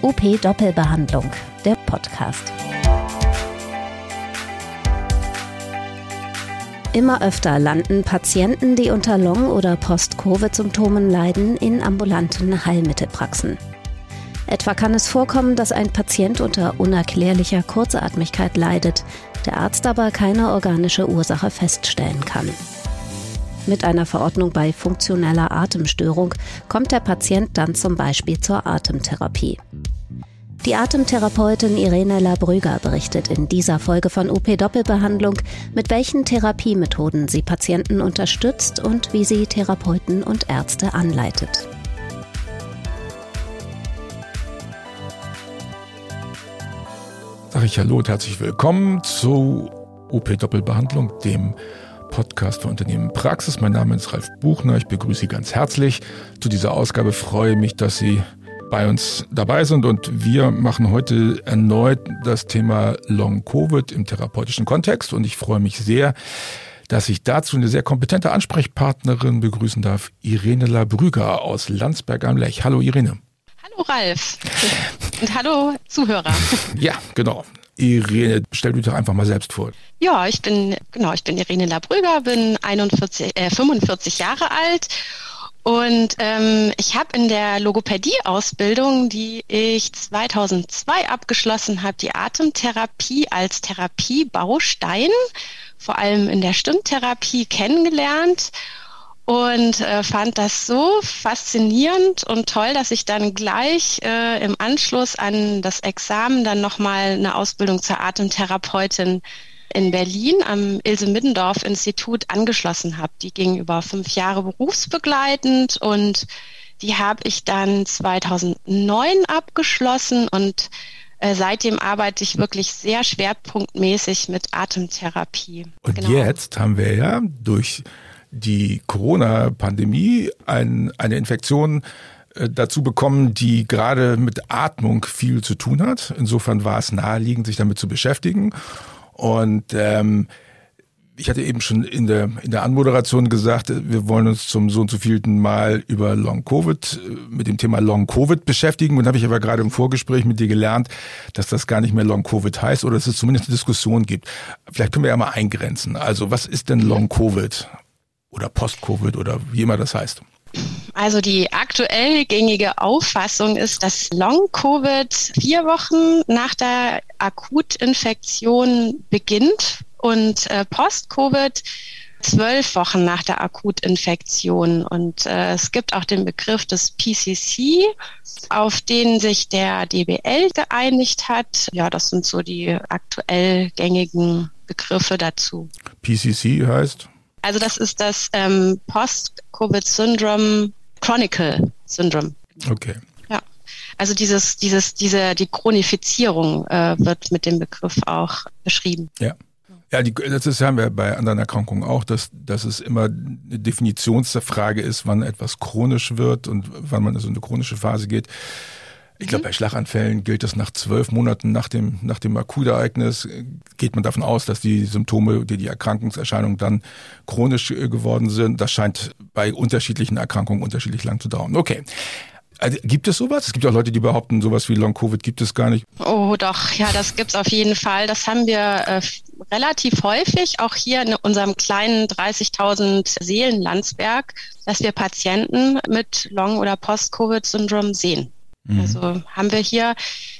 OP Doppelbehandlung, der Podcast. Immer öfter landen Patienten, die unter Long- oder Post-Covid-Symptomen leiden, in ambulanten Heilmittelpraxen. Etwa kann es vorkommen, dass ein Patient unter unerklärlicher Kurzatmigkeit leidet, der Arzt aber keine organische Ursache feststellen kann. Mit einer Verordnung bei funktioneller Atemstörung kommt der Patient dann zum Beispiel zur Atemtherapie. Die Atemtherapeutin Irene Labrüger berichtet in dieser Folge von UP Doppelbehandlung, mit welchen Therapiemethoden sie Patienten unterstützt und wie sie Therapeuten und Ärzte anleitet. Sag ich Hallo und herzlich willkommen zu UP Doppelbehandlung, dem Podcast für Unternehmen Praxis. Mein Name ist Ralf Buchner. Ich begrüße Sie ganz herzlich zu dieser Ausgabe. Freue mich, dass Sie bei uns dabei sind und wir machen heute erneut das Thema Long Covid im therapeutischen Kontext und ich freue mich sehr, dass ich dazu eine sehr kompetente Ansprechpartnerin begrüßen darf, Irene Labrüger aus Landsberg am Lech. Hallo Irene. Hallo Ralf und hallo Zuhörer. Ja, genau. Irene, stell dich doch einfach mal selbst vor. Ja, ich bin, genau, ich bin Irene Labrüger, bin 41, äh, 45 Jahre alt und ähm, ich habe in der Logopädie-Ausbildung, die ich 2002 abgeschlossen habe, die Atemtherapie als Therapiebaustein, vor allem in der Stimmtherapie, kennengelernt und äh, fand das so faszinierend und toll, dass ich dann gleich äh, im Anschluss an das Examen dann nochmal eine Ausbildung zur Atemtherapeutin in Berlin am Ilse Middendorf Institut angeschlossen habe. Die ging über fünf Jahre berufsbegleitend und die habe ich dann 2009 abgeschlossen und äh, seitdem arbeite ich wirklich sehr schwerpunktmäßig mit Atemtherapie. Und genau. jetzt haben wir ja durch die Corona-Pandemie ein, eine Infektion äh, dazu bekommen, die gerade mit Atmung viel zu tun hat. Insofern war es naheliegend, sich damit zu beschäftigen. Und ähm, ich hatte eben schon in der, in der Anmoderation gesagt, wir wollen uns zum so und so vielten Mal über Long Covid, äh, mit dem Thema Long Covid beschäftigen. Und habe ich aber gerade im Vorgespräch mit dir gelernt, dass das gar nicht mehr Long Covid heißt oder dass es zumindest eine Diskussion gibt. Vielleicht können wir ja mal eingrenzen. Also was ist denn Long Covid oder Post-Covid oder wie immer das heißt? Also die aktuell gängige Auffassung ist, dass Long-Covid vier Wochen nach der Akutinfektion beginnt und äh, Post-Covid zwölf Wochen nach der Akutinfektion. Und äh, es gibt auch den Begriff des PCC, auf den sich der DBL geeinigt hat. Ja, das sind so die aktuell gängigen Begriffe dazu. PCC heißt? Also das ist das ähm, Post-Covid-Syndrom, Chronicle Syndrome. Okay. Ja. Also dieses, dieses, diese, die Chronifizierung äh, wird mit dem Begriff auch beschrieben. Ja. Ja, die, das ist, haben wir bei anderen Erkrankungen auch, dass, dass es immer eine Definitionsfrage ist, wann etwas chronisch wird und wann man in so eine chronische Phase geht. Ich glaube, mhm. bei Schlaganfällen gilt das nach zwölf Monaten nach dem, nach dem Akutereignis, geht man davon aus, dass die Symptome, die, die Erkrankungserscheinungen dann chronisch äh, geworden sind. Das scheint bei unterschiedlichen Erkrankungen unterschiedlich lang zu dauern. Okay. Also, gibt es sowas? Es gibt auch Leute, die behaupten, sowas wie Long-Covid gibt es gar nicht. Oh doch, ja, das gibt's auf jeden Fall. Das haben wir äh, relativ häufig, auch hier in unserem kleinen 30.000 Seelenlandsberg, dass wir Patienten mit Long- oder Post-Covid-Syndrom sehen. Mhm. Also haben wir hier,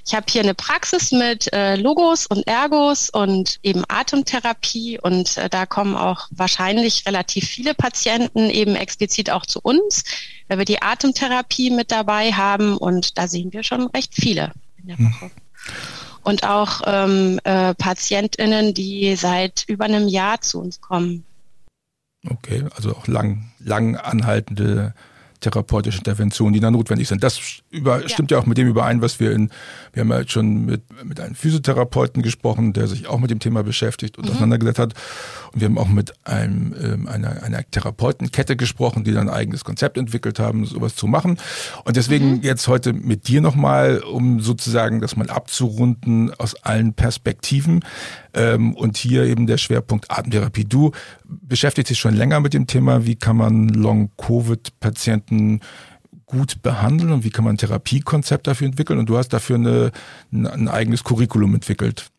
ich habe hier eine Praxis mit äh, Logos und Ergos und eben Atemtherapie und äh, da kommen auch wahrscheinlich relativ viele Patienten eben explizit auch zu uns, weil wir die Atemtherapie mit dabei haben und da sehen wir schon recht viele in der mhm. Woche. Mhm. Und auch ähm, äh, PatientInnen, die seit über einem Jahr zu uns kommen. Okay, also auch lang, lang anhaltende therapeutische Interventionen, die dann notwendig sind. Das über, ja. stimmt ja auch mit dem überein, was wir in, wir haben ja jetzt schon mit, mit einem Physiotherapeuten gesprochen, der sich auch mit dem Thema beschäftigt und mhm. auseinandergesetzt hat. Und wir haben auch mit einem, ähm, einer, einer Therapeutenkette gesprochen, die dann ein eigenes Konzept entwickelt haben, sowas zu machen. Und deswegen mhm. jetzt heute mit dir nochmal, um sozusagen das mal abzurunden aus allen Perspektiven. Ähm, und hier eben der Schwerpunkt Atemtherapie. Du beschäftigst dich schon länger mit dem Thema, wie kann man Long-Covid-Patienten gut behandeln und wie kann man ein Therapiekonzept dafür entwickeln? Und du hast dafür eine, ein eigenes Curriculum entwickelt.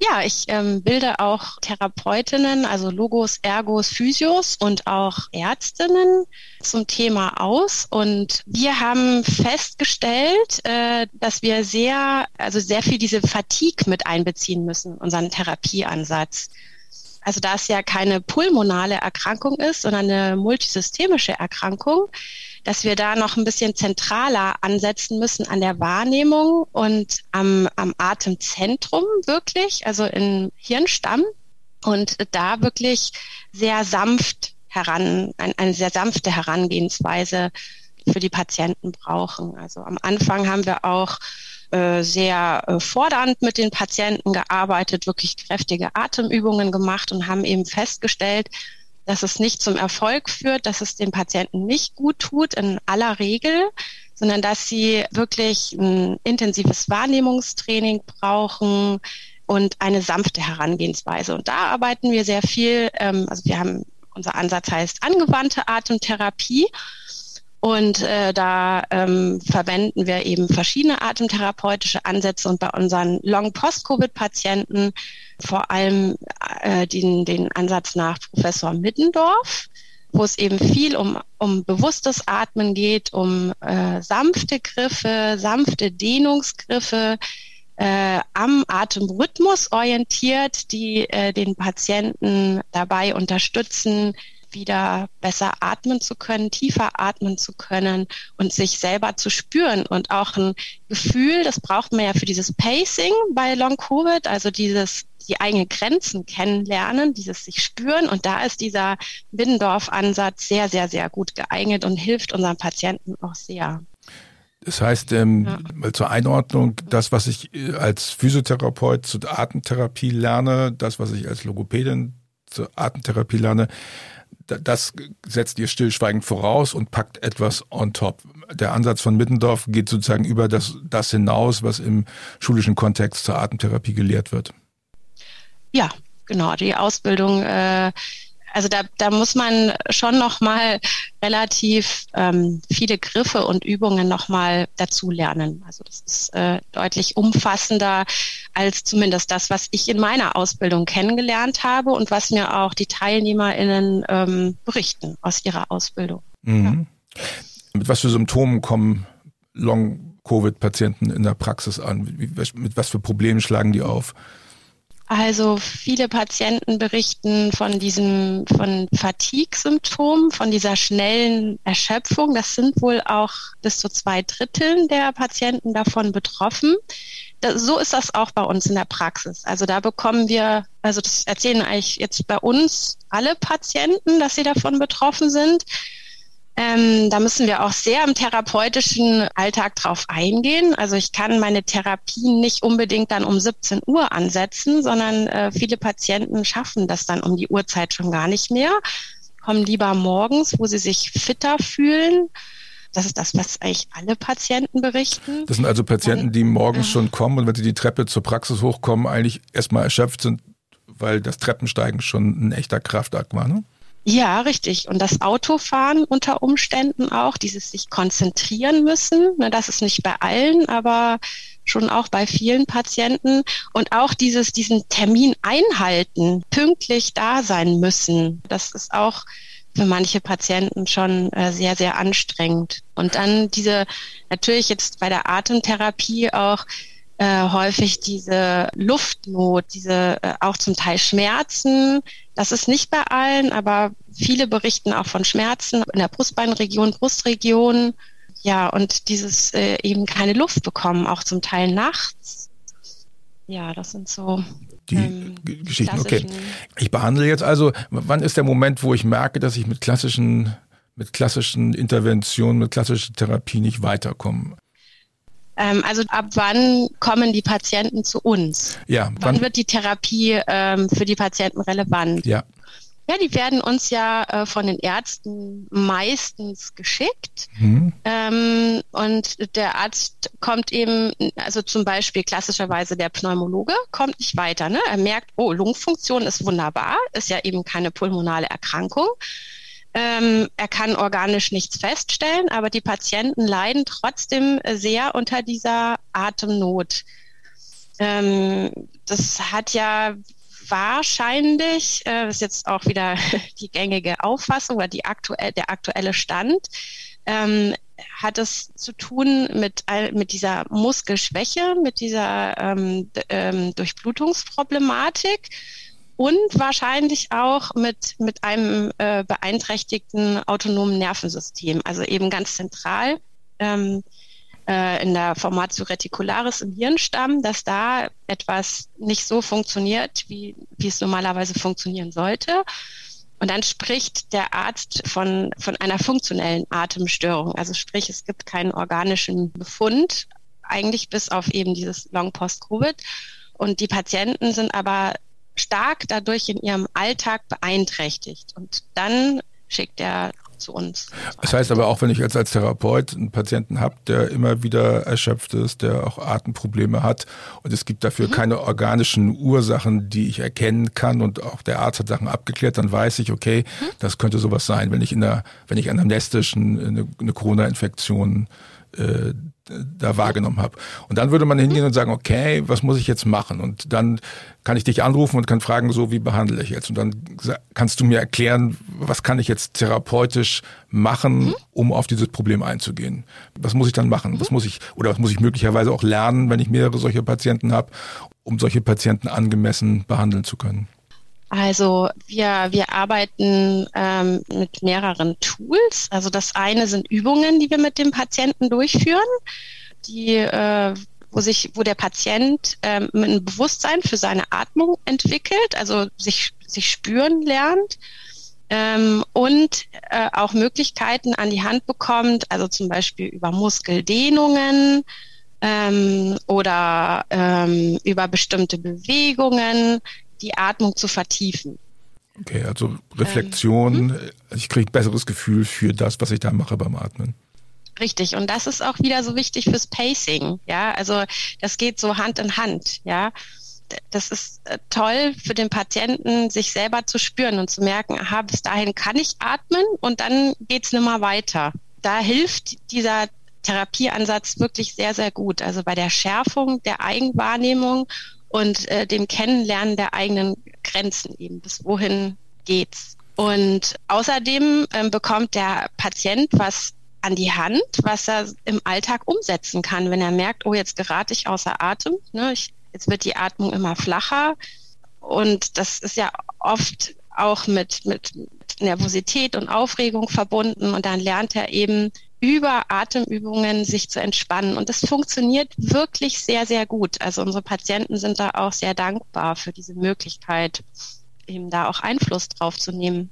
Ja, ich ähm, bilde auch Therapeutinnen, also Logos, Ergos, Physios und auch Ärztinnen zum Thema aus. Und wir haben festgestellt, äh, dass wir sehr, also sehr viel diese Fatigue mit einbeziehen müssen, unseren Therapieansatz. Also da es ja keine pulmonale Erkrankung ist, sondern eine multisystemische Erkrankung, dass wir da noch ein bisschen zentraler ansetzen müssen an der Wahrnehmung und am, am Atemzentrum wirklich, also im Hirnstamm und da wirklich sehr sanft heran, ein, eine sehr sanfte Herangehensweise für die Patienten brauchen. Also am Anfang haben wir auch äh, sehr äh, fordernd mit den Patienten gearbeitet, wirklich kräftige Atemübungen gemacht und haben eben festgestellt, dass es nicht zum Erfolg führt, dass es den Patienten nicht gut tut in aller Regel, sondern dass sie wirklich ein intensives Wahrnehmungstraining brauchen und eine sanfte Herangehensweise. Und da arbeiten wir sehr viel. Ähm, also wir haben, unser Ansatz heißt angewandte Atemtherapie. Und äh, da ähm, verwenden wir eben verschiedene atemtherapeutische Ansätze und bei unseren Long-Post-Covid-Patienten vor allem äh, den, den Ansatz nach Professor Middendorf, wo es eben viel um, um bewusstes Atmen geht, um äh, sanfte Griffe, sanfte Dehnungsgriffe, äh, am Atemrhythmus orientiert, die äh, den Patienten dabei unterstützen, wieder besser atmen zu können, tiefer atmen zu können und sich selber zu spüren und auch ein Gefühl, das braucht man ja für dieses Pacing bei Long Covid, also dieses die eigenen Grenzen kennenlernen, dieses sich spüren und da ist dieser Biddendorf-Ansatz sehr, sehr, sehr gut geeignet und hilft unseren Patienten auch sehr. Das heißt, ähm, ja. zur Einordnung, das, was ich äh, als Physiotherapeut zur Atemtherapie lerne, das, was ich als Logopädin zur Atemtherapie lerne, das setzt ihr stillschweigend voraus und packt etwas on top. Der Ansatz von Mittendorf geht sozusagen über das, das hinaus, was im schulischen Kontext zur Atemtherapie gelehrt wird. Ja, genau. Die Ausbildung äh, also da, da muss man schon noch mal relativ ähm, viele Griffe und Übungen noch mal dazu lernen. Also das ist äh, deutlich umfassender als zumindest das, was ich in meiner Ausbildung kennengelernt habe und was mir auch die TeilnehmerInnen ähm, berichten aus ihrer Ausbildung. Mhm. Ja. Mit was für Symptomen kommen Long-Covid-Patienten in der Praxis an? Mit was für Problemen schlagen die auf? Also viele Patienten berichten von diesem, von Fatigue-Symptomen, von dieser schnellen Erschöpfung. Das sind wohl auch bis zu zwei Dritteln der Patienten davon betroffen. Das, so ist das auch bei uns in der Praxis. Also da bekommen wir, also das erzählen eigentlich jetzt bei uns alle Patienten, dass sie davon betroffen sind. Ähm, da müssen wir auch sehr im therapeutischen Alltag drauf eingehen. Also ich kann meine Therapien nicht unbedingt dann um 17 Uhr ansetzen, sondern äh, viele Patienten schaffen das dann um die Uhrzeit schon gar nicht mehr, kommen lieber morgens, wo sie sich fitter fühlen. Das ist das, was eigentlich alle Patienten berichten. Das sind also Patienten, die morgens schon kommen und wenn sie die Treppe zur Praxis hochkommen, eigentlich erstmal erschöpft sind, weil das Treppensteigen schon ein echter Kraftakt war, ne? Ja, richtig. Und das Autofahren unter Umständen auch, dieses sich konzentrieren müssen, ne, das ist nicht bei allen, aber schon auch bei vielen Patienten. Und auch dieses, diesen Termin einhalten, pünktlich da sein müssen, das ist auch für manche Patienten schon äh, sehr, sehr anstrengend. Und dann diese, natürlich jetzt bei der Atemtherapie auch äh, häufig diese Luftnot, diese äh, auch zum Teil Schmerzen. Das ist nicht bei allen, aber viele berichten auch von Schmerzen in der Brustbeinregion, Brustregion. Ja, und dieses äh, eben keine Luft bekommen, auch zum Teil nachts. Ja, das sind so die ähm, Geschichten. Okay. Ich behandle jetzt also, wann ist der Moment, wo ich merke, dass ich mit klassischen, mit klassischen Interventionen, mit klassischer Therapie nicht weiterkomme? Ähm, also ab wann kommen die Patienten zu uns? Ja. Wann, wann wird die Therapie ähm, für die Patienten relevant? Ja. Ja, die werden uns ja äh, von den Ärzten meistens geschickt. Mhm. Ähm, und der Arzt kommt eben, also zum Beispiel klassischerweise der Pneumologe, kommt nicht weiter. Ne? Er merkt, oh, Lungenfunktion ist wunderbar, ist ja eben keine pulmonale Erkrankung. Ähm, er kann organisch nichts feststellen, aber die Patienten leiden trotzdem sehr unter dieser Atemnot. Ähm, das hat ja wahrscheinlich, äh, ist jetzt auch wieder die gängige Auffassung oder die aktuell, der aktuelle Stand, ähm, hat es zu tun mit, mit dieser Muskelschwäche, mit dieser ähm, ähm, Durchblutungsproblematik und wahrscheinlich auch mit, mit einem äh, beeinträchtigten autonomen Nervensystem, also eben ganz zentral ähm, äh, in der Formatio reticularis im Hirnstamm, dass da etwas nicht so funktioniert, wie, wie es normalerweise funktionieren sollte. Und dann spricht der Arzt von, von einer funktionellen Atemstörung. Also sprich, es gibt keinen organischen Befund, eigentlich bis auf eben dieses Long Post-Covid. Und die Patienten sind aber stark dadurch in ihrem Alltag beeinträchtigt. Und dann schickt er zu uns. Das heißt aber auch, wenn ich jetzt als Therapeut einen Patienten habe, der immer wieder erschöpft ist, der auch Atemprobleme hat und es gibt dafür mhm. keine organischen Ursachen, die ich erkennen kann und auch der Arzt hat Sachen abgeklärt, dann weiß ich, okay, mhm. das könnte sowas sein, wenn ich in der, wenn ich anamnestisch eine, eine Corona-Infektion äh, da wahrgenommen habe. Und dann würde man hingehen und sagen, okay, was muss ich jetzt machen? Und dann kann ich dich anrufen und kann fragen, so wie behandle ich jetzt? Und dann kannst du mir erklären, was kann ich jetzt therapeutisch machen, mhm. um auf dieses Problem einzugehen? Was muss ich dann machen? Was mhm. muss ich, oder was muss ich möglicherweise auch lernen, wenn ich mehrere solche Patienten habe, um solche Patienten angemessen behandeln zu können? Also wir, wir arbeiten ähm, mit mehreren Tools. Also das eine sind Übungen, die wir mit dem Patienten durchführen, die, äh, wo sich, wo der Patient ähm, ein Bewusstsein für seine Atmung entwickelt, also sich, sich spüren lernt. Ähm, und äh, auch Möglichkeiten an die Hand bekommt, also zum Beispiel über Muskeldehnungen ähm, oder ähm, über bestimmte Bewegungen, die Atmung zu vertiefen. Okay, also Reflexion, ähm, ich kriege besseres Gefühl für das, was ich da mache beim Atmen. Richtig, und das ist auch wieder so wichtig fürs Pacing, ja, also das geht so Hand in Hand, ja. Das ist äh, toll für den Patienten, sich selber zu spüren und zu merken, aha, bis dahin kann ich atmen und dann geht's nimmer weiter. Da hilft dieser Therapieansatz wirklich sehr, sehr gut. Also bei der Schärfung der Eigenwahrnehmung und äh, dem Kennenlernen der eigenen Grenzen eben. Bis wohin geht's? Und außerdem ähm, bekommt der Patient was an die Hand, was er im Alltag umsetzen kann, wenn er merkt, oh, jetzt gerate ich außer Atem. Ne? Ich, jetzt wird die Atmung immer flacher. Und das ist ja oft auch mit, mit Nervosität und Aufregung verbunden. Und dann lernt er eben über Atemübungen sich zu entspannen. Und das funktioniert wirklich sehr, sehr gut. Also unsere Patienten sind da auch sehr dankbar für diese Möglichkeit, eben da auch Einfluss drauf zu nehmen.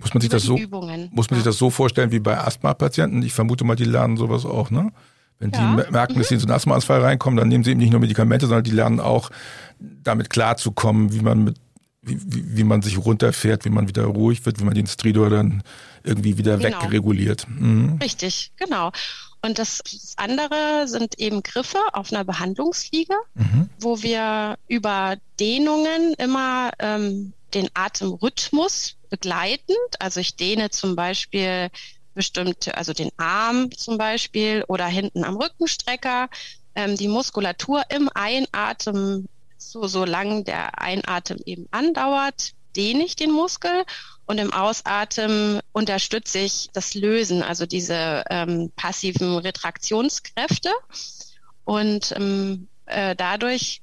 Muss man sich das so, Übungen. muss man ja. sich das so vorstellen wie bei Asthma-Patienten? Ich vermute mal, die lernen sowas auch, ne? Wenn ja. die merken, dass sie in so einen Asthmaanfall reinkommen, dann nehmen sie eben nicht nur Medikamente, sondern die lernen auch, damit klarzukommen, wie man mit wie, wie, wie man sich runterfährt, wie man wieder ruhig wird, wie man den Stridor dann irgendwie wieder genau. wegreguliert. Mhm. Richtig, genau. Und das, das, andere sind eben Griffe auf einer Behandlungsliege, mhm. wo wir über Dehnungen immer ähm, den Atemrhythmus begleitend, also ich dehne zum Beispiel bestimmte, also den Arm zum Beispiel oder hinten am Rückenstrecker, ähm, die Muskulatur im Einatmen so, solange der Einatmen eben andauert, dehne ich den Muskel und im Ausatmen unterstütze ich das Lösen, also diese ähm, passiven Retraktionskräfte. Und ähm, äh, dadurch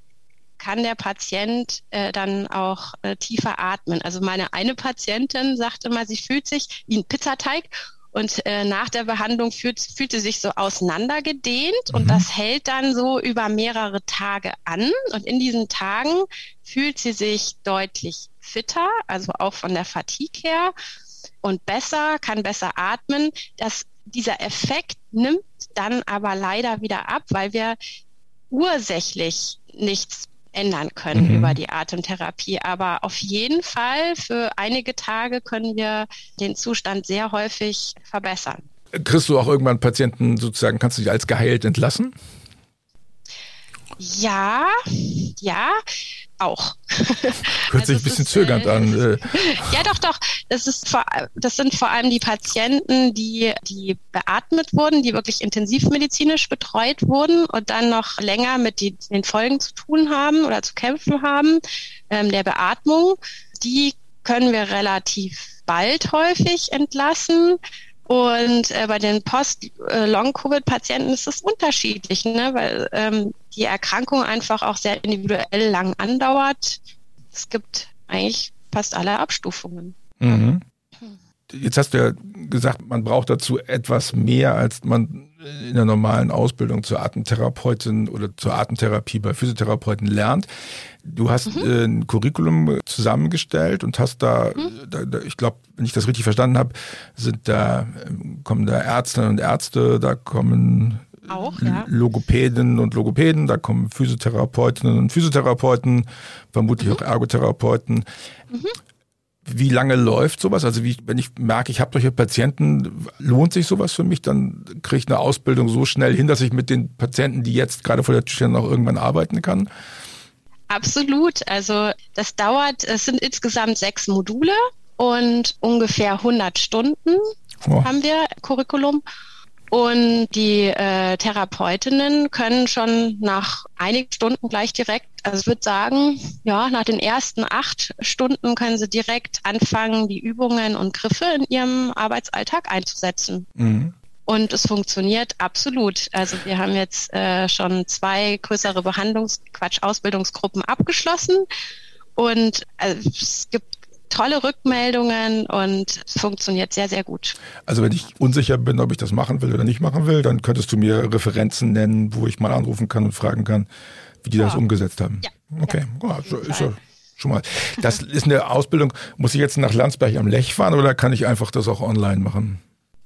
kann der Patient äh, dann auch äh, tiefer atmen. Also meine eine Patientin sagte mal, sie fühlt sich wie ein Pizzateig und äh, nach der Behandlung fühlt, fühlt sie sich so auseinandergedehnt mhm. und das hält dann so über mehrere Tage an. Und in diesen Tagen fühlt sie sich deutlich fitter, also auch von der Fatigue her und besser, kann besser atmen. Das, dieser Effekt nimmt dann aber leider wieder ab, weil wir ursächlich nichts ändern können mhm. über die Atemtherapie. Aber auf jeden Fall für einige Tage können wir den Zustand sehr häufig verbessern. Kriegst du auch irgendwann Patienten sozusagen, kannst du dich als geheilt entlassen? Ja, ja. auch. Hört sich also ein bisschen ist, zögernd äh, an. Äh. Ja, doch, doch. Das, ist vor, das sind vor allem die Patienten, die, die beatmet wurden, die wirklich intensivmedizinisch betreut wurden und dann noch länger mit die, den Folgen zu tun haben oder zu kämpfen haben, ähm, der Beatmung. Die können wir relativ bald häufig entlassen. Und äh, bei den Post-Long-Covid-Patienten ist es unterschiedlich, ne? weil ähm, die Erkrankung einfach auch sehr individuell lang andauert. Es gibt eigentlich fast alle Abstufungen. Mhm. Jetzt hast du ja gesagt, man braucht dazu etwas mehr, als man in der normalen Ausbildung zur Atemtherapeutin oder zur Atemtherapie bei Physiotherapeuten lernt. Du hast mhm. äh, ein Curriculum zusammengestellt und hast da, mhm. da, da ich glaube, wenn ich das richtig verstanden habe, sind da kommen da Ärztinnen und Ärzte, da kommen auch, ja. Logopädinnen und Logopäden, da kommen Physiotherapeutinnen und Physiotherapeuten, vermutlich mhm. auch Ergotherapeuten. Mhm. Wie lange läuft sowas? Also wie, wenn ich merke, ich habe solche Patienten, lohnt sich sowas für mich, dann kriege ich eine Ausbildung so schnell hin, dass ich mit den Patienten, die jetzt gerade vor der Tür stehen, auch irgendwann arbeiten kann? Absolut. Also das dauert, es sind insgesamt sechs Module und ungefähr 100 Stunden oh. haben wir Curriculum. Und die äh, Therapeutinnen können schon nach einigen Stunden gleich direkt, also ich würde sagen, ja, nach den ersten acht Stunden können sie direkt anfangen, die Übungen und Griffe in ihrem Arbeitsalltag einzusetzen. Mhm. Und es funktioniert absolut. Also wir haben jetzt äh, schon zwei größere Behandlungs-, Quatsch, Ausbildungsgruppen abgeschlossen. Und äh, es gibt tolle Rückmeldungen und funktioniert sehr, sehr gut. Also wenn ich unsicher bin, ob ich das machen will oder nicht machen will, dann könntest du mir Referenzen nennen, wo ich mal anrufen kann und fragen kann, wie die ja. das umgesetzt haben. Ja. Okay, ja, ja, so, ist ja schon mal. Das ist eine Ausbildung. Muss ich jetzt nach Landsberg am Lech fahren oder kann ich einfach das auch online machen?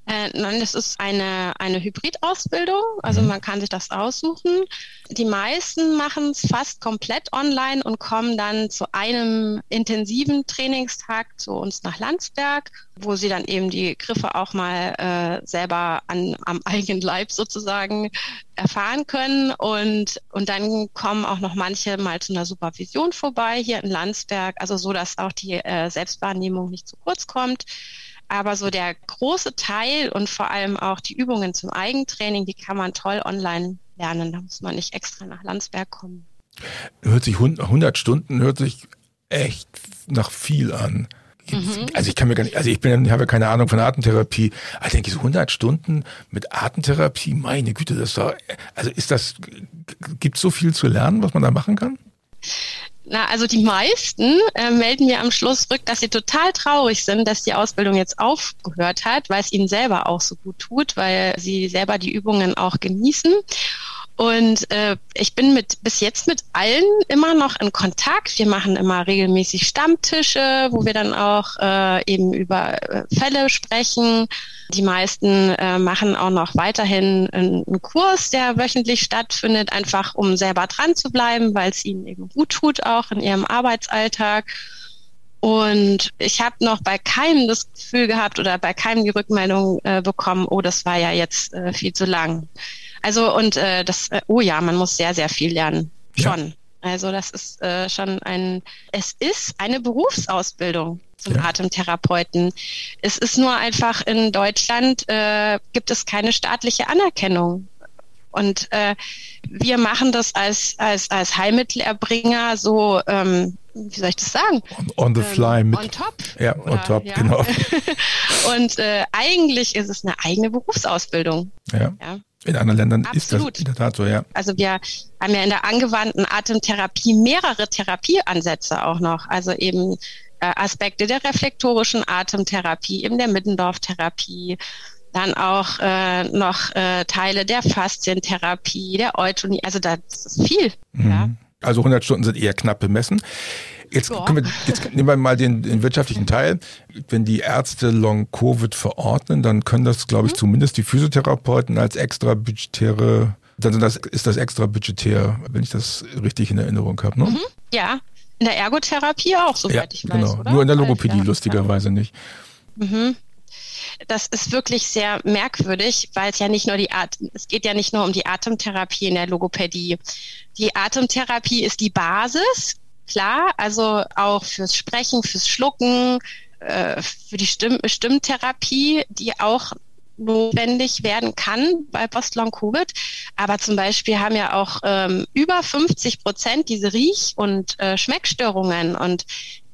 Äh, nein, das ist eine, eine Hybridausbildung, also mhm. man kann sich das aussuchen. Die meisten machen es fast komplett online und kommen dann zu einem intensiven Trainingstag zu uns nach Landsberg, wo sie dann eben die Griffe auch mal äh, selber an, am eigenen Leib sozusagen erfahren können. Und, und dann kommen auch noch manche mal zu einer Supervision vorbei hier in Landsberg, also so, dass auch die äh, Selbstwahrnehmung nicht zu kurz kommt. Aber so der große Teil und vor allem auch die Übungen zum Eigentraining, die kann man toll online lernen. Da muss man nicht extra nach Landsberg kommen. Hört sich 100 Stunden, hört sich echt nach viel an. Mhm. Also ich kann mir gar nicht, also ich bin, habe ja keine Ahnung von Atemtherapie. Also denke ich so 100 Stunden mit Atemtherapie, meine Güte, das ist doch, also ist das, gibt es so viel zu lernen, was man da machen kann? Na, also die meisten äh, melden mir am Schluss rück, dass sie total traurig sind, dass die Ausbildung jetzt aufgehört hat, weil es ihnen selber auch so gut tut, weil sie selber die Übungen auch genießen. Und äh, ich bin mit bis jetzt mit allen immer noch in Kontakt. Wir machen immer regelmäßig Stammtische, wo wir dann auch äh, eben über äh, Fälle sprechen. Die meisten äh, machen auch noch weiterhin einen, Kurs, der wöchentlich stattfindet, einfach um selber dran zu bleiben, weil es ihnen eben gut tut, auch in ihrem Arbeitsalltag. Und ich habe noch bei keinem das Gefühl gehabt oder bei keinem die Rückmeldung äh, bekommen, oh, das war ja jetzt äh, viel zu lang. Also und äh, das, äh, oh ja, man muss sehr, sehr viel lernen. Schon. Ja. Also das ist äh, schon ein, es ist eine Berufsausbildung zum ja. Atemtherapeuten. Es ist nur einfach in Deutschland äh, gibt es keine staatliche Anerkennung. Und äh, wir machen das als, als, als Heilmittelerbringer so, ähm, wie soll ich das sagen? On, on the fly. Ähm, mit, on top. Ja, on Oder, top, ja. genau. Und äh, eigentlich ist es eine eigene Berufsausbildung. Ja. ja. In anderen Ländern Absolut. ist das in der Tat so, ja. Also wir haben ja in der angewandten Atemtherapie mehrere Therapieansätze auch noch. Also eben äh, Aspekte der reflektorischen Atemtherapie, eben der Middendorf-Therapie, dann auch äh, noch äh, Teile der Faszientherapie, der Eutonie. Also das ist viel. Mhm. Ja. Also 100 Stunden sind eher knapp bemessen. Jetzt, wir, jetzt nehmen wir mal den, den, wirtschaftlichen Teil. Wenn die Ärzte Long-Covid verordnen, dann können das, glaube ich, mhm. zumindest die Physiotherapeuten als extra budgetäre, dann das, ist das extra budgetär, wenn ich das richtig in Erinnerung habe. Ne? Mhm. Ja, in der Ergotherapie auch, soweit ja, ich weiß. Genau. Oder? Nur in der Logopädie, lustigerweise nicht. Mhm das ist wirklich sehr merkwürdig, weil es ja nicht nur die Art, es geht ja nicht nur um die Atemtherapie in der Logopädie. Die Atemtherapie ist die Basis klar. Also auch fürs Sprechen, fürs Schlucken, äh, für die Stimm Stimmtherapie, die auch notwendig werden kann bei Post-Long-Covid. Aber zum Beispiel haben ja auch ähm, über 50 Prozent diese Riech- und äh, Schmeckstörungen und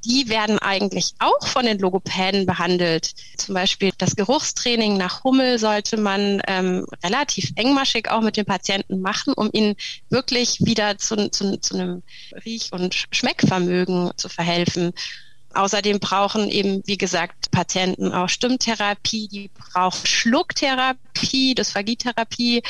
die werden eigentlich auch von den Logopäden behandelt. Zum Beispiel das Geruchstraining nach Hummel sollte man ähm, relativ engmaschig auch mit den Patienten machen, um ihnen wirklich wieder zu, zu, zu einem Riech- und Schmeckvermögen zu verhelfen. Außerdem brauchen eben, wie gesagt, Patienten auch Stimmtherapie, die brauchen Schlucktherapie, Dysphagitherapie.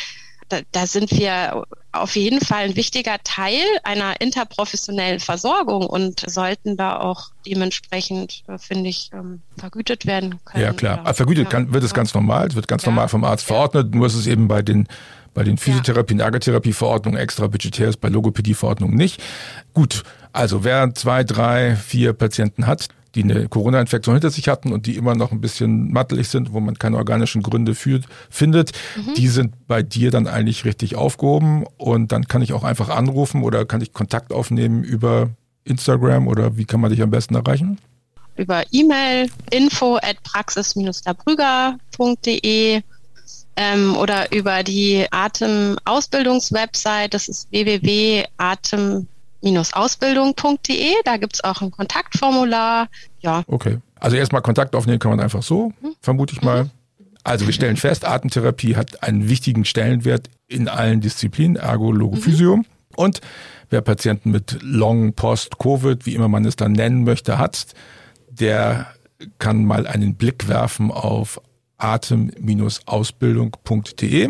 Da, da sind wir auf jeden Fall ein wichtiger Teil einer interprofessionellen Versorgung und sollten da auch dementsprechend, äh, finde ich, ähm, vergütet werden können. Ja, klar. Oder, vergütet ja, kann, wird es ganz normal, es wird ganz ja. normal vom Arzt verordnet, nur ist es eben bei den bei den Physiotherapien, ja. Ergotherapieverordnungen extra budgetär ist, bei Logopädieverordnungen nicht. Gut, also wer zwei, drei, vier Patienten hat, die eine Corona-Infektion hinter sich hatten und die immer noch ein bisschen mattelig sind, wo man keine organischen Gründe für, findet, mhm. die sind bei dir dann eigentlich richtig aufgehoben und dann kann ich auch einfach anrufen oder kann ich Kontakt aufnehmen über Instagram oder wie kann man dich am besten erreichen? Über E-Mail info at praxis-labrüger.de ähm, oder über die Atemausbildungswebsite, das ist www.atem-ausbildung.de. Da gibt es auch ein Kontaktformular. Ja. Okay. Also erstmal Kontakt aufnehmen kann man einfach so, mhm. vermute ich mal. Mhm. Also wir stellen fest, Atemtherapie hat einen wichtigen Stellenwert in allen Disziplinen, Ergo, Logo, Physio. Mhm. Und wer Patienten mit Long Post Covid, wie immer man es dann nennen möchte, hat, der kann mal einen Blick werfen auf atem-ausbildung.de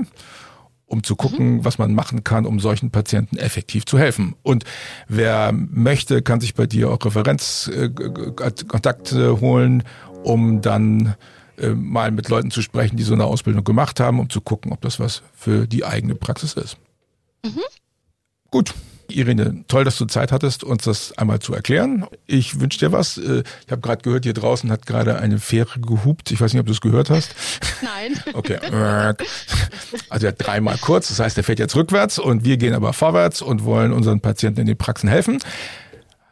um zu gucken, mhm. was man machen kann, um solchen Patienten effektiv zu helfen. Und wer möchte, kann sich bei dir auch Referenzkontakte äh, holen, um dann äh, mal mit Leuten zu sprechen, die so eine Ausbildung gemacht haben, um zu gucken, ob das was für die eigene Praxis ist. Mhm. Gut. Irene, toll, dass du Zeit hattest, uns das einmal zu erklären. Ich wünsche dir was. Äh, ich habe gerade gehört, hier draußen hat gerade eine Fähre gehupt. Ich weiß nicht, ob du es gehört hast. Nein. Okay. Also er hat dreimal kurz, das heißt, er fährt jetzt rückwärts und wir gehen aber vorwärts und wollen unseren Patienten in den Praxen helfen.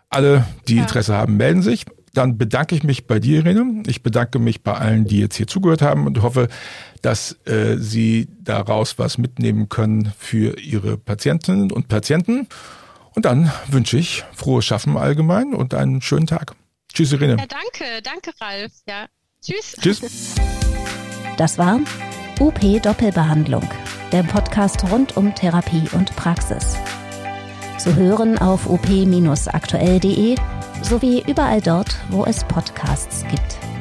Alle, die Interesse haben, melden sich. Dann bedanke ich mich bei dir, Irene. Ich bedanke mich bei allen, die jetzt hier zugehört haben und hoffe, dass äh, Sie daraus was mitnehmen können für Ihre Patientinnen und Patienten. Und dann wünsche ich frohes Schaffen allgemein und einen schönen Tag. Tschüss, Irene. Ja, danke, danke, Ralf. Ja, tschüss. Tschüss. Das war UP Doppelbehandlung, der Podcast rund um Therapie und Praxis. Zu hören auf op-aktuell.de sowie überall dort, wo es Podcasts gibt.